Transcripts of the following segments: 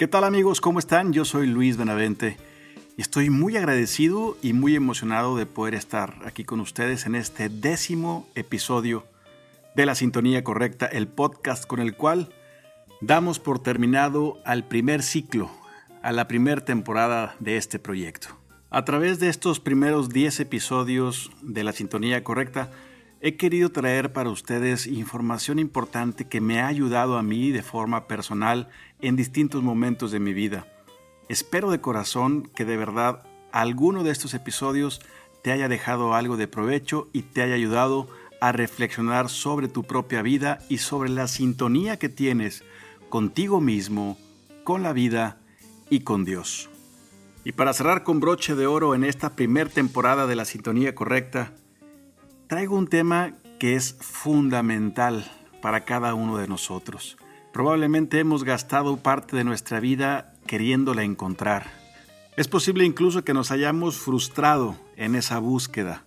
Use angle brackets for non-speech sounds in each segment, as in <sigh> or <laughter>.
¿Qué tal amigos? ¿Cómo están? Yo soy Luis Benavente y estoy muy agradecido y muy emocionado de poder estar aquí con ustedes en este décimo episodio de La Sintonía Correcta, el podcast con el cual damos por terminado al primer ciclo, a la primera temporada de este proyecto. A través de estos primeros 10 episodios de La Sintonía Correcta, he querido traer para ustedes información importante que me ha ayudado a mí de forma personal en distintos momentos de mi vida. Espero de corazón que de verdad alguno de estos episodios te haya dejado algo de provecho y te haya ayudado a reflexionar sobre tu propia vida y sobre la sintonía que tienes contigo mismo, con la vida y con Dios. Y para cerrar con broche de oro en esta primera temporada de la sintonía correcta, traigo un tema que es fundamental para cada uno de nosotros. Probablemente hemos gastado parte de nuestra vida queriéndola encontrar. Es posible incluso que nos hayamos frustrado en esa búsqueda.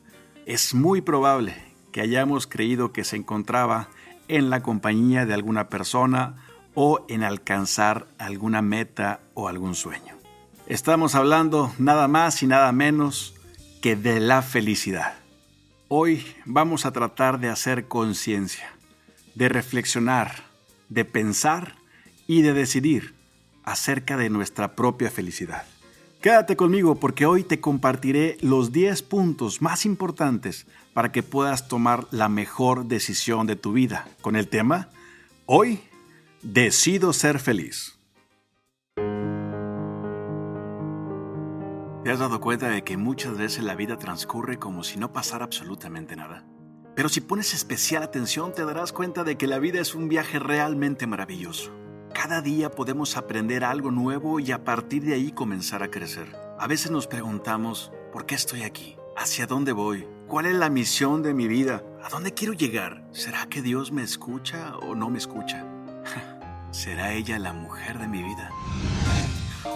Es muy probable que hayamos creído que se encontraba en la compañía de alguna persona o en alcanzar alguna meta o algún sueño. Estamos hablando nada más y nada menos que de la felicidad. Hoy vamos a tratar de hacer conciencia, de reflexionar, de pensar y de decidir acerca de nuestra propia felicidad. Quédate conmigo porque hoy te compartiré los 10 puntos más importantes para que puedas tomar la mejor decisión de tu vida con el tema Hoy decido ser feliz. ¿Te has dado cuenta de que muchas veces la vida transcurre como si no pasara absolutamente nada? Pero si pones especial atención te darás cuenta de que la vida es un viaje realmente maravilloso. Cada día podemos aprender algo nuevo y a partir de ahí comenzar a crecer. A veces nos preguntamos, ¿por qué estoy aquí? ¿Hacia dónde voy? ¿Cuál es la misión de mi vida? ¿A dónde quiero llegar? ¿Será que Dios me escucha o no me escucha? <laughs> ¿Será ella la mujer de mi vida?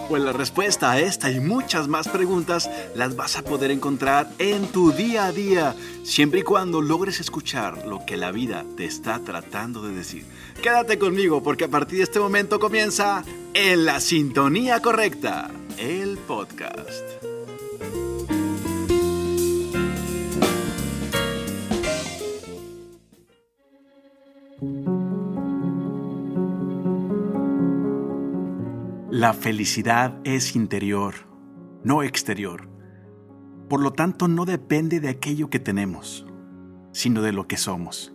Pues la respuesta a esta y muchas más preguntas las vas a poder encontrar en tu día a día, siempre y cuando logres escuchar lo que la vida te está tratando de decir. Quédate conmigo porque a partir de este momento comienza En la Sintonía Correcta, el podcast. La felicidad es interior, no exterior. Por lo tanto, no depende de aquello que tenemos, sino de lo que somos.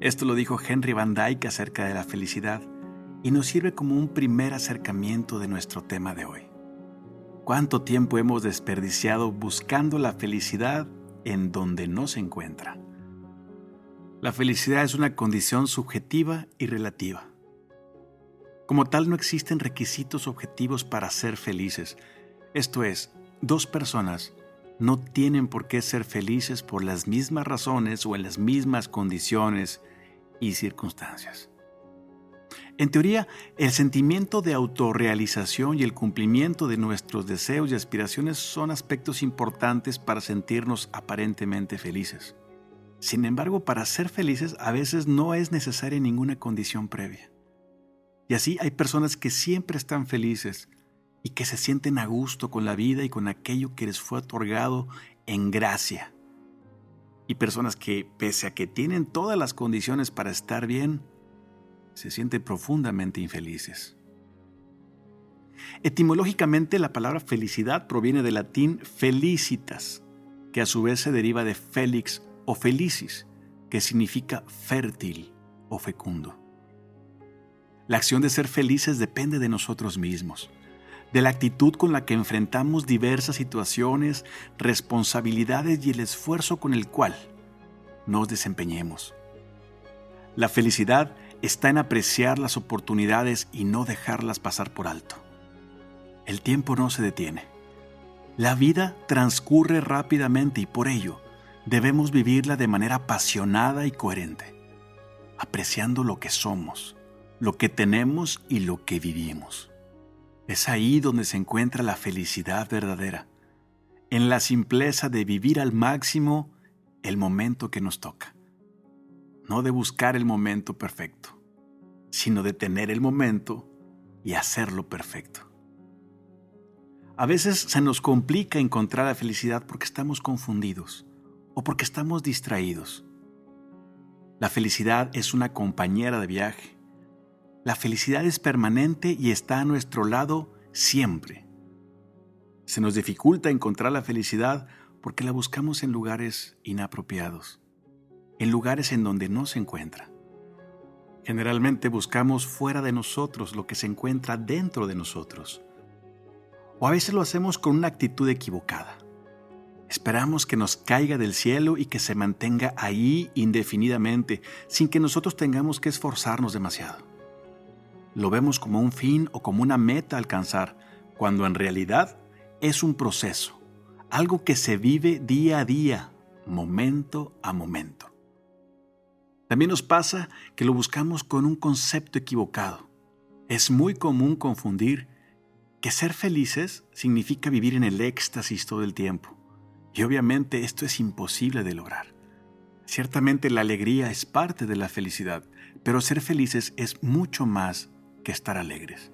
Esto lo dijo Henry Van Dyke acerca de la felicidad y nos sirve como un primer acercamiento de nuestro tema de hoy. ¿Cuánto tiempo hemos desperdiciado buscando la felicidad en donde no se encuentra? La felicidad es una condición subjetiva y relativa. Como tal, no existen requisitos objetivos para ser felices. Esto es, dos personas no tienen por qué ser felices por las mismas razones o en las mismas condiciones y circunstancias. En teoría, el sentimiento de autorrealización y el cumplimiento de nuestros deseos y aspiraciones son aspectos importantes para sentirnos aparentemente felices. Sin embargo, para ser felices a veces no es necesaria ninguna condición previa. Y así hay personas que siempre están felices y que se sienten a gusto con la vida y con aquello que les fue otorgado en gracia. Y personas que, pese a que tienen todas las condiciones para estar bien, se sienten profundamente infelices. Etimológicamente la palabra felicidad proviene del latín felicitas, que a su vez se deriva de felix o felicis, que significa fértil o fecundo. La acción de ser felices depende de nosotros mismos, de la actitud con la que enfrentamos diversas situaciones, responsabilidades y el esfuerzo con el cual nos desempeñemos. La felicidad está en apreciar las oportunidades y no dejarlas pasar por alto. El tiempo no se detiene. La vida transcurre rápidamente y por ello debemos vivirla de manera apasionada y coherente, apreciando lo que somos lo que tenemos y lo que vivimos. Es ahí donde se encuentra la felicidad verdadera, en la simpleza de vivir al máximo el momento que nos toca. No de buscar el momento perfecto, sino de tener el momento y hacerlo perfecto. A veces se nos complica encontrar la felicidad porque estamos confundidos o porque estamos distraídos. La felicidad es una compañera de viaje. La felicidad es permanente y está a nuestro lado siempre. Se nos dificulta encontrar la felicidad porque la buscamos en lugares inapropiados, en lugares en donde no se encuentra. Generalmente buscamos fuera de nosotros lo que se encuentra dentro de nosotros. O a veces lo hacemos con una actitud equivocada. Esperamos que nos caiga del cielo y que se mantenga ahí indefinidamente, sin que nosotros tengamos que esforzarnos demasiado. Lo vemos como un fin o como una meta a alcanzar, cuando en realidad es un proceso, algo que se vive día a día, momento a momento. También nos pasa que lo buscamos con un concepto equivocado. Es muy común confundir que ser felices significa vivir en el éxtasis todo el tiempo. Y obviamente esto es imposible de lograr. Ciertamente la alegría es parte de la felicidad, pero ser felices es mucho más estar alegres.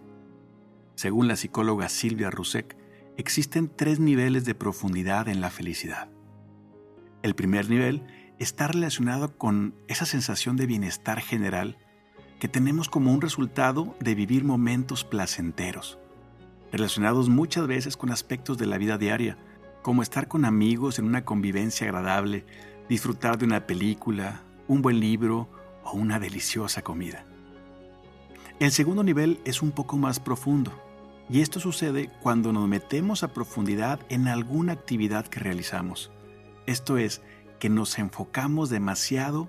Según la psicóloga Silvia Rusek, existen tres niveles de profundidad en la felicidad. El primer nivel está relacionado con esa sensación de bienestar general que tenemos como un resultado de vivir momentos placenteros, relacionados muchas veces con aspectos de la vida diaria, como estar con amigos en una convivencia agradable, disfrutar de una película, un buen libro o una deliciosa comida. El segundo nivel es un poco más profundo, y esto sucede cuando nos metemos a profundidad en alguna actividad que realizamos. Esto es, que nos enfocamos demasiado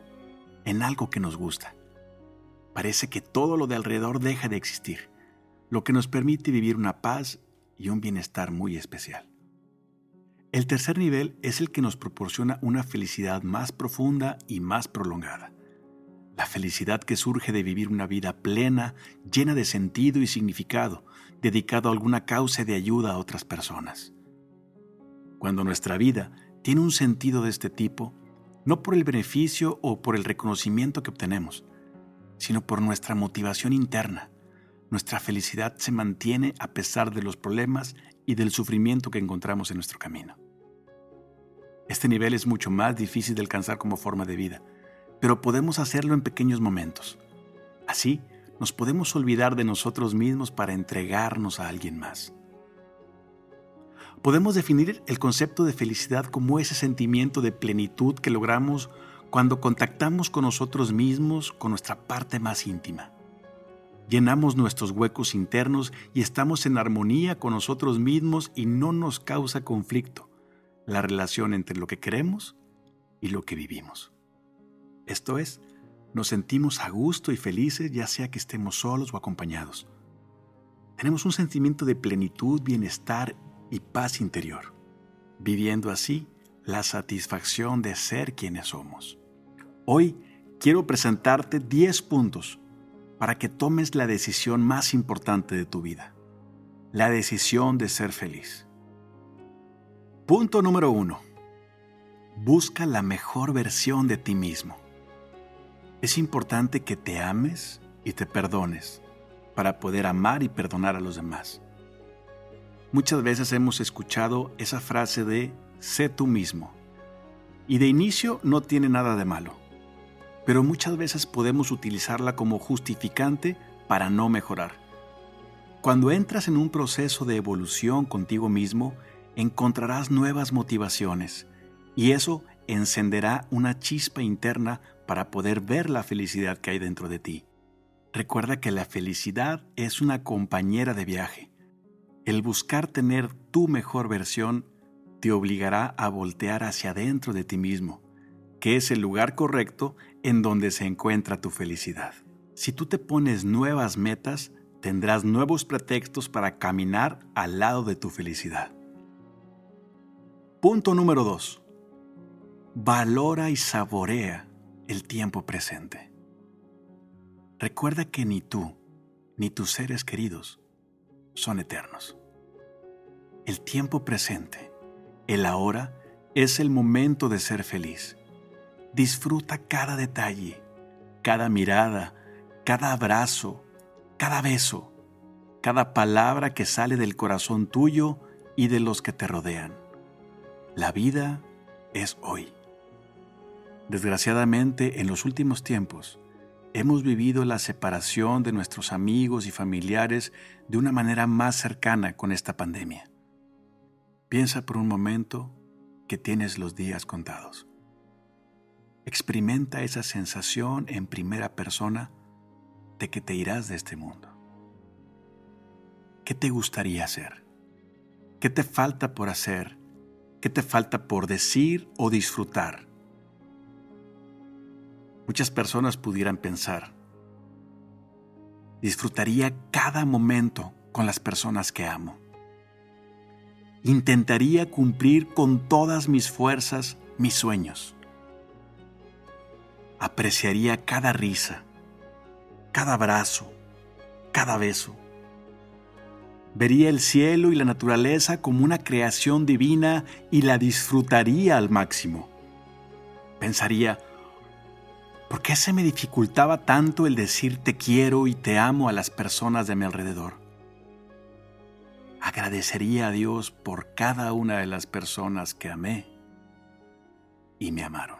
en algo que nos gusta. Parece que todo lo de alrededor deja de existir, lo que nos permite vivir una paz y un bienestar muy especial. El tercer nivel es el que nos proporciona una felicidad más profunda y más prolongada. La felicidad que surge de vivir una vida plena, llena de sentido y significado, dedicado a alguna causa de ayuda a otras personas. Cuando nuestra vida tiene un sentido de este tipo, no por el beneficio o por el reconocimiento que obtenemos, sino por nuestra motivación interna. Nuestra felicidad se mantiene a pesar de los problemas y del sufrimiento que encontramos en nuestro camino. Este nivel es mucho más difícil de alcanzar como forma de vida, pero podemos hacerlo en pequeños momentos. Así, nos podemos olvidar de nosotros mismos para entregarnos a alguien más. Podemos definir el concepto de felicidad como ese sentimiento de plenitud que logramos cuando contactamos con nosotros mismos, con nuestra parte más íntima. Llenamos nuestros huecos internos y estamos en armonía con nosotros mismos y no nos causa conflicto la relación entre lo que queremos y lo que vivimos. Esto es, nos sentimos a gusto y felices ya sea que estemos solos o acompañados. Tenemos un sentimiento de plenitud, bienestar y paz interior, viviendo así la satisfacción de ser quienes somos. Hoy quiero presentarte 10 puntos para que tomes la decisión más importante de tu vida, la decisión de ser feliz. Punto número 1. Busca la mejor versión de ti mismo. Es importante que te ames y te perdones para poder amar y perdonar a los demás. Muchas veces hemos escuchado esa frase de sé tú mismo. Y de inicio no tiene nada de malo, pero muchas veces podemos utilizarla como justificante para no mejorar. Cuando entras en un proceso de evolución contigo mismo, encontrarás nuevas motivaciones y eso encenderá una chispa interna para poder ver la felicidad que hay dentro de ti. Recuerda que la felicidad es una compañera de viaje el buscar tener tu mejor versión te obligará a voltear hacia adentro de ti mismo, que es el lugar correcto en donde se encuentra tu felicidad. Si tú te pones nuevas metas, tendrás nuevos pretextos para caminar al lado de tu felicidad. Punto número 2. Valora y saborea el tiempo presente. Recuerda que ni tú, ni tus seres queridos, son eternos. El tiempo presente, el ahora, es el momento de ser feliz. Disfruta cada detalle, cada mirada, cada abrazo, cada beso. cada palabra que sale del corazón tuyo y de los que te rodean. La vida es hoy. Desgraciadamente, en los últimos tiempos, hemos vivido la separación de nuestros amigos y familiares de una manera más cercana con esta pandemia. Piensa por un momento que tienes los días contados. Experimenta esa sensación en primera persona de que te irás de este mundo. ¿Qué te gustaría hacer? ¿Qué te falta por hacer? ¿Qué te falta por decir o disfrutar? Muchas personas pudieran pensar, disfrutaría cada momento con las personas que amo. Intentaría cumplir con todas mis fuerzas mis sueños. Apreciaría cada risa, cada abrazo, cada beso. Vería el cielo y la naturaleza como una creación divina y la disfrutaría al máximo. Pensaría, ¿Por qué se me dificultaba tanto el decir te quiero y te amo a las personas de mi alrededor? Agradecería a Dios por cada una de las personas que amé y me amaron.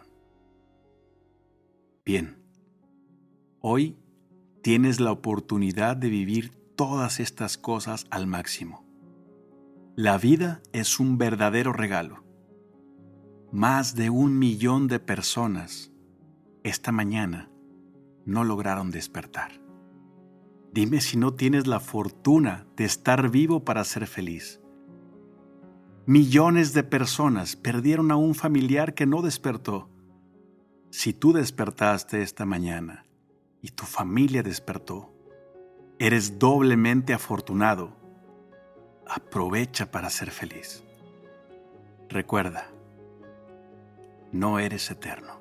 Bien, hoy tienes la oportunidad de vivir todas estas cosas al máximo. La vida es un verdadero regalo. Más de un millón de personas esta mañana no lograron despertar. Dime si no tienes la fortuna de estar vivo para ser feliz. Millones de personas perdieron a un familiar que no despertó. Si tú despertaste esta mañana y tu familia despertó, eres doblemente afortunado. Aprovecha para ser feliz. Recuerda, no eres eterno.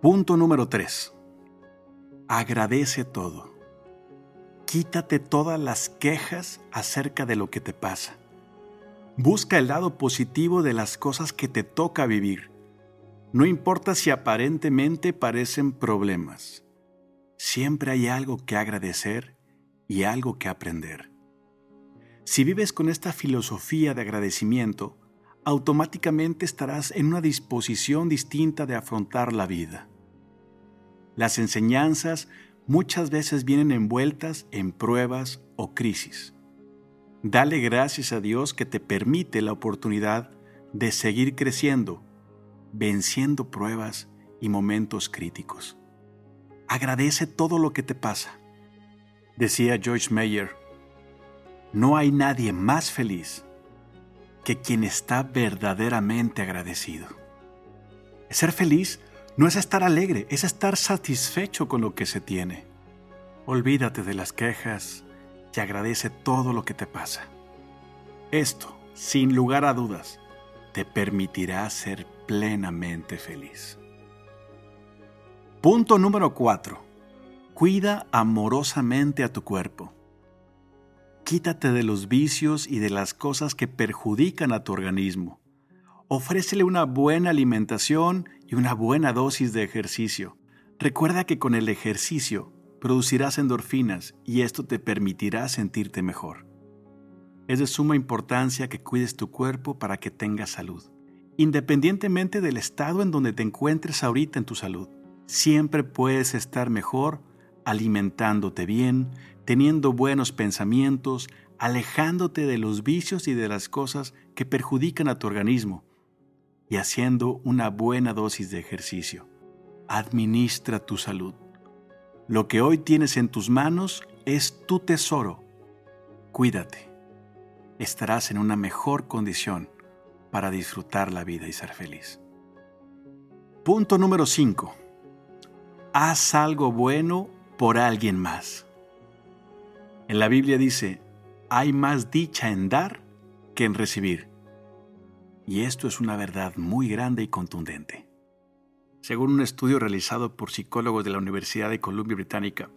Punto número 3. Agradece todo. Quítate todas las quejas acerca de lo que te pasa. Busca el lado positivo de las cosas que te toca vivir. No importa si aparentemente parecen problemas. Siempre hay algo que agradecer y algo que aprender. Si vives con esta filosofía de agradecimiento, automáticamente estarás en una disposición distinta de afrontar la vida. Las enseñanzas muchas veces vienen envueltas en pruebas o crisis. Dale gracias a Dios que te permite la oportunidad de seguir creciendo, venciendo pruebas y momentos críticos. Agradece todo lo que te pasa. Decía George Mayer, no hay nadie más feliz que quien está verdaderamente agradecido. Ser feliz no es estar alegre, es estar satisfecho con lo que se tiene. Olvídate de las quejas y agradece todo lo que te pasa. Esto, sin lugar a dudas, te permitirá ser plenamente feliz. Punto número 4. Cuida amorosamente a tu cuerpo. Quítate de los vicios y de las cosas que perjudican a tu organismo. Ofrécele una buena alimentación y una buena dosis de ejercicio. Recuerda que con el ejercicio producirás endorfinas y esto te permitirá sentirte mejor. Es de suma importancia que cuides tu cuerpo para que tengas salud. Independientemente del estado en donde te encuentres ahorita en tu salud, siempre puedes estar mejor alimentándote bien, teniendo buenos pensamientos, alejándote de los vicios y de las cosas que perjudican a tu organismo y haciendo una buena dosis de ejercicio. Administra tu salud. Lo que hoy tienes en tus manos es tu tesoro. Cuídate. Estarás en una mejor condición para disfrutar la vida y ser feliz. Punto número 5. Haz algo bueno por alguien más. En la Biblia dice, hay más dicha en dar que en recibir. Y esto es una verdad muy grande y contundente. Según un estudio realizado por psicólogos de la Universidad de Columbia Británica,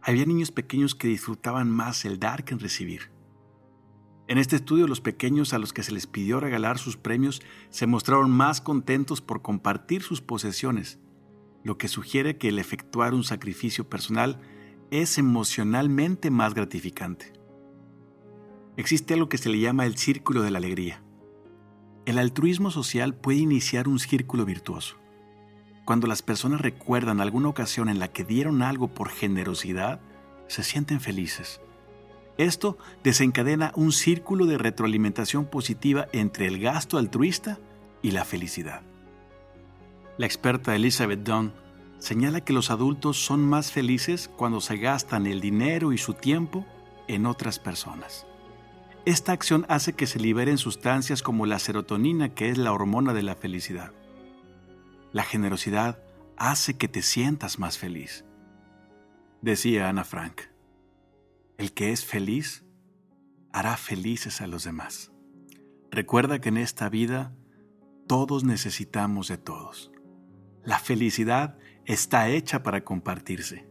había niños pequeños que disfrutaban más el dar que en recibir. En este estudio, los pequeños a los que se les pidió regalar sus premios se mostraron más contentos por compartir sus posesiones, lo que sugiere que el efectuar un sacrificio personal es emocionalmente más gratificante. Existe algo que se le llama el círculo de la alegría. El altruismo social puede iniciar un círculo virtuoso. Cuando las personas recuerdan alguna ocasión en la que dieron algo por generosidad, se sienten felices. Esto desencadena un círculo de retroalimentación positiva entre el gasto altruista y la felicidad. La experta Elizabeth Dunn señala que los adultos son más felices cuando se gastan el dinero y su tiempo en otras personas. Esta acción hace que se liberen sustancias como la serotonina, que es la hormona de la felicidad. La generosidad hace que te sientas más feliz. Decía Ana Frank, el que es feliz hará felices a los demás. Recuerda que en esta vida todos necesitamos de todos. La felicidad está hecha para compartirse.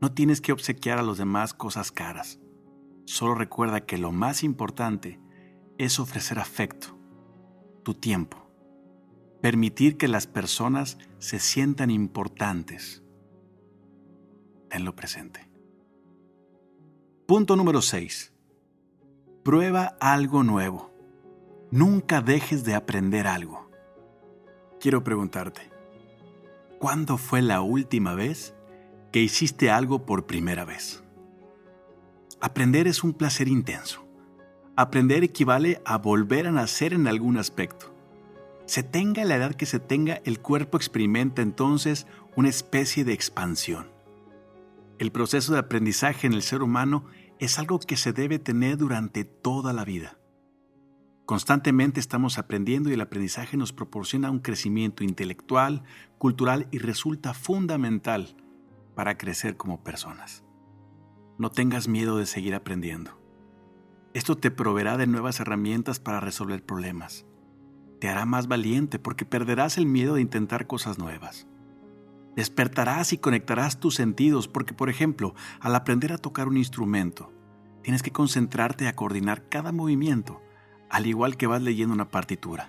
No tienes que obsequiar a los demás cosas caras. Solo recuerda que lo más importante es ofrecer afecto, tu tiempo, permitir que las personas se sientan importantes. Tenlo presente. Punto número 6. Prueba algo nuevo. Nunca dejes de aprender algo. Quiero preguntarte, ¿cuándo fue la última vez que hiciste algo por primera vez? Aprender es un placer intenso. Aprender equivale a volver a nacer en algún aspecto. Se tenga la edad que se tenga, el cuerpo experimenta entonces una especie de expansión. El proceso de aprendizaje en el ser humano es algo que se debe tener durante toda la vida. Constantemente estamos aprendiendo y el aprendizaje nos proporciona un crecimiento intelectual, cultural y resulta fundamental para crecer como personas. No tengas miedo de seguir aprendiendo. Esto te proveerá de nuevas herramientas para resolver problemas. Te hará más valiente porque perderás el miedo de intentar cosas nuevas. Despertarás y conectarás tus sentidos porque, por ejemplo, al aprender a tocar un instrumento, tienes que concentrarte a coordinar cada movimiento al igual que vas leyendo una partitura.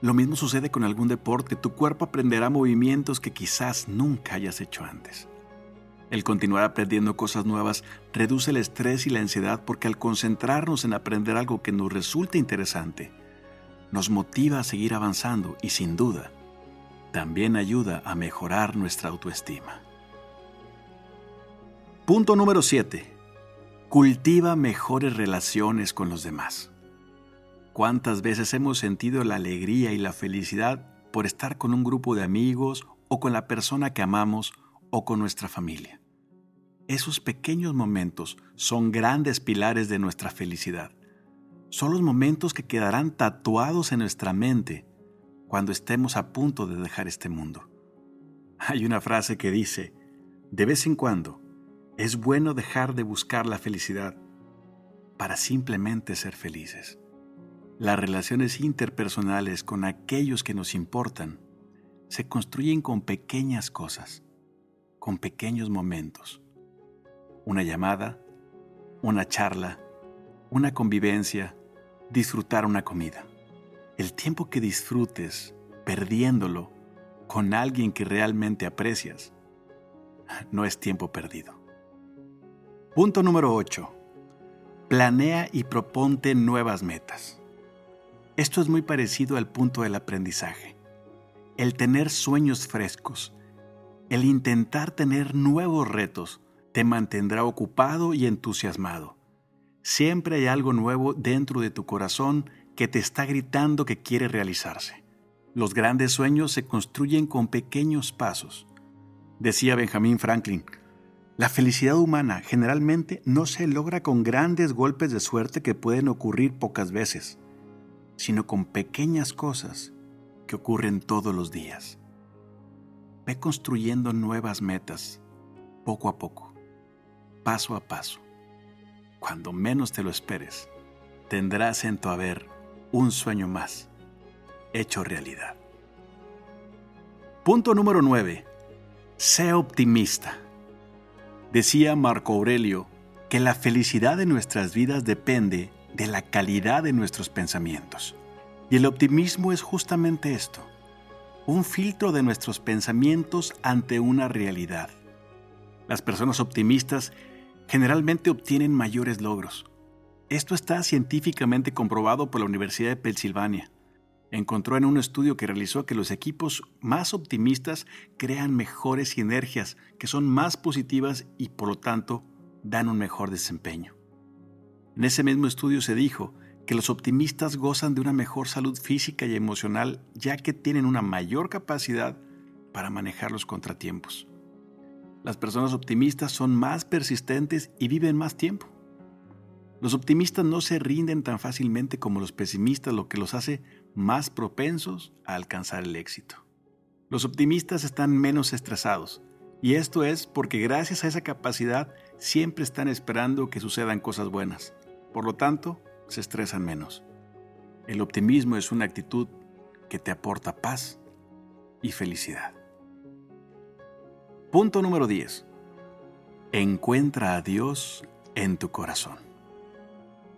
Lo mismo sucede con algún deporte, tu cuerpo aprenderá movimientos que quizás nunca hayas hecho antes. El continuar aprendiendo cosas nuevas reduce el estrés y la ansiedad porque al concentrarnos en aprender algo que nos resulta interesante, nos motiva a seguir avanzando y sin duda, también ayuda a mejorar nuestra autoestima. Punto número 7. Cultiva mejores relaciones con los demás. ¿Cuántas veces hemos sentido la alegría y la felicidad por estar con un grupo de amigos o con la persona que amamos o con nuestra familia? Esos pequeños momentos son grandes pilares de nuestra felicidad. Son los momentos que quedarán tatuados en nuestra mente cuando estemos a punto de dejar este mundo. Hay una frase que dice, de vez en cuando, es bueno dejar de buscar la felicidad para simplemente ser felices. Las relaciones interpersonales con aquellos que nos importan se construyen con pequeñas cosas, con pequeños momentos. Una llamada, una charla, una convivencia, disfrutar una comida. El tiempo que disfrutes perdiéndolo con alguien que realmente aprecias no es tiempo perdido. Punto número 8. Planea y proponte nuevas metas. Esto es muy parecido al punto del aprendizaje. El tener sueños frescos, el intentar tener nuevos retos, te mantendrá ocupado y entusiasmado. Siempre hay algo nuevo dentro de tu corazón que te está gritando que quiere realizarse. Los grandes sueños se construyen con pequeños pasos. Decía Benjamin Franklin, la felicidad humana generalmente no se logra con grandes golpes de suerte que pueden ocurrir pocas veces sino con pequeñas cosas que ocurren todos los días. Ve construyendo nuevas metas, poco a poco, paso a paso. Cuando menos te lo esperes, tendrás en tu haber un sueño más, hecho realidad. Punto número 9. Sé optimista. Decía Marco Aurelio que la felicidad de nuestras vidas depende de la calidad de nuestros pensamientos. Y el optimismo es justamente esto, un filtro de nuestros pensamientos ante una realidad. Las personas optimistas generalmente obtienen mayores logros. Esto está científicamente comprobado por la Universidad de Pensilvania. Encontró en un estudio que realizó que los equipos más optimistas crean mejores sinergias, que son más positivas y por lo tanto dan un mejor desempeño. En ese mismo estudio se dijo que los optimistas gozan de una mejor salud física y emocional ya que tienen una mayor capacidad para manejar los contratiempos. Las personas optimistas son más persistentes y viven más tiempo. Los optimistas no se rinden tan fácilmente como los pesimistas, lo que los hace más propensos a alcanzar el éxito. Los optimistas están menos estresados, y esto es porque gracias a esa capacidad siempre están esperando que sucedan cosas buenas. Por lo tanto, se estresan menos. El optimismo es una actitud que te aporta paz y felicidad. Punto número 10. Encuentra a Dios en tu corazón.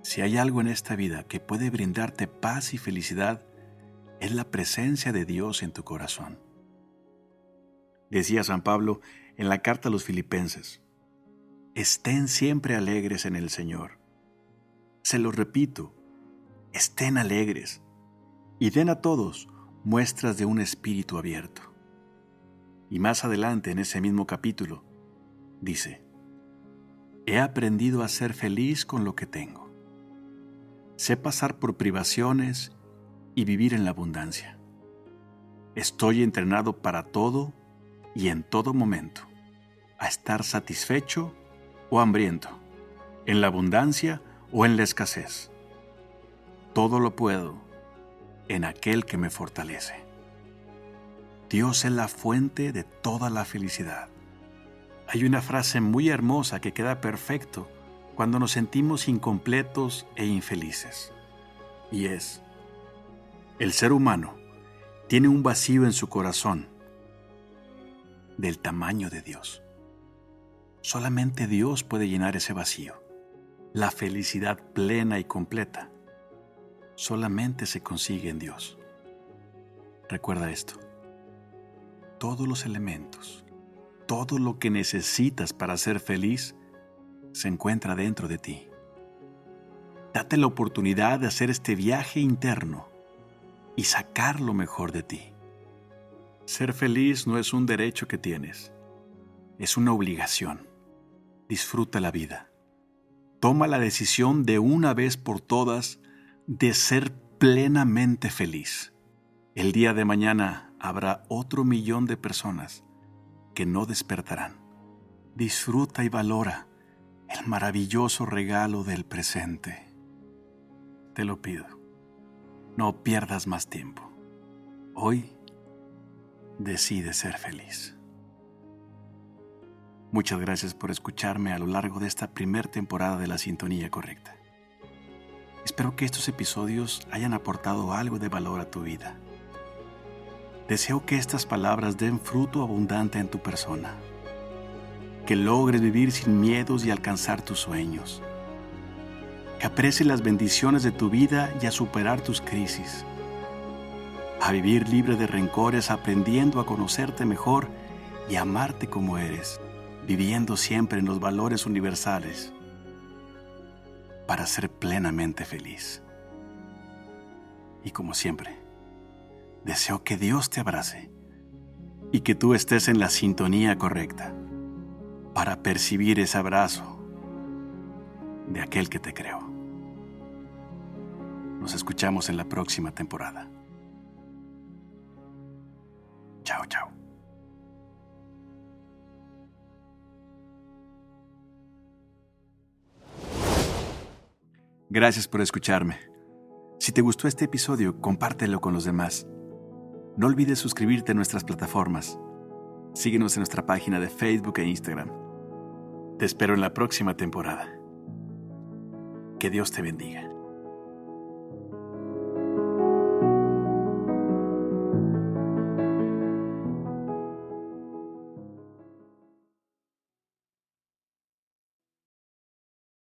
Si hay algo en esta vida que puede brindarte paz y felicidad, es la presencia de Dios en tu corazón. Decía San Pablo en la carta a los filipenses, estén siempre alegres en el Señor. Se lo repito, estén alegres y den a todos muestras de un espíritu abierto. Y más adelante en ese mismo capítulo, dice, He aprendido a ser feliz con lo que tengo. Sé pasar por privaciones y vivir en la abundancia. Estoy entrenado para todo y en todo momento, a estar satisfecho o hambriento, en la abundancia o en la escasez. Todo lo puedo en aquel que me fortalece. Dios es la fuente de toda la felicidad. Hay una frase muy hermosa que queda perfecto cuando nos sentimos incompletos e infelices. Y es, el ser humano tiene un vacío en su corazón del tamaño de Dios. Solamente Dios puede llenar ese vacío. La felicidad plena y completa solamente se consigue en Dios. Recuerda esto todos los elementos, todo lo que necesitas para ser feliz, se encuentra dentro de ti. Date la oportunidad de hacer este viaje interno y sacar lo mejor de ti. Ser feliz no es un derecho que tienes, es una obligación. Disfruta la vida. Toma la decisión de una vez por todas de ser plenamente feliz. El día de mañana habrá otro millón de personas que no despertarán. Disfruta y valora el maravilloso regalo del presente. Te lo pido, no pierdas más tiempo. Hoy decide ser feliz. Muchas gracias por escucharme a lo largo de esta primera temporada de la Sintonía Correcta. Espero que estos episodios hayan aportado algo de valor a tu vida. Deseo que estas palabras den fruto abundante en tu persona, que logres vivir sin miedos y alcanzar tus sueños, que aprecies las bendiciones de tu vida y a superar tus crisis, a vivir libre de rencores aprendiendo a conocerte mejor y amarte como eres, viviendo siempre en los valores universales para ser plenamente feliz. Y como siempre, deseo que Dios te abrace y que tú estés en la sintonía correcta para percibir ese abrazo de aquel que te creó. Nos escuchamos en la próxima temporada. Chao, chao. Gracias por escucharme. Si te gustó este episodio, compártelo con los demás. No olvides suscribirte a nuestras plataformas. Síguenos en nuestra página de Facebook e Instagram. Te espero en la próxima temporada. Que Dios te bendiga.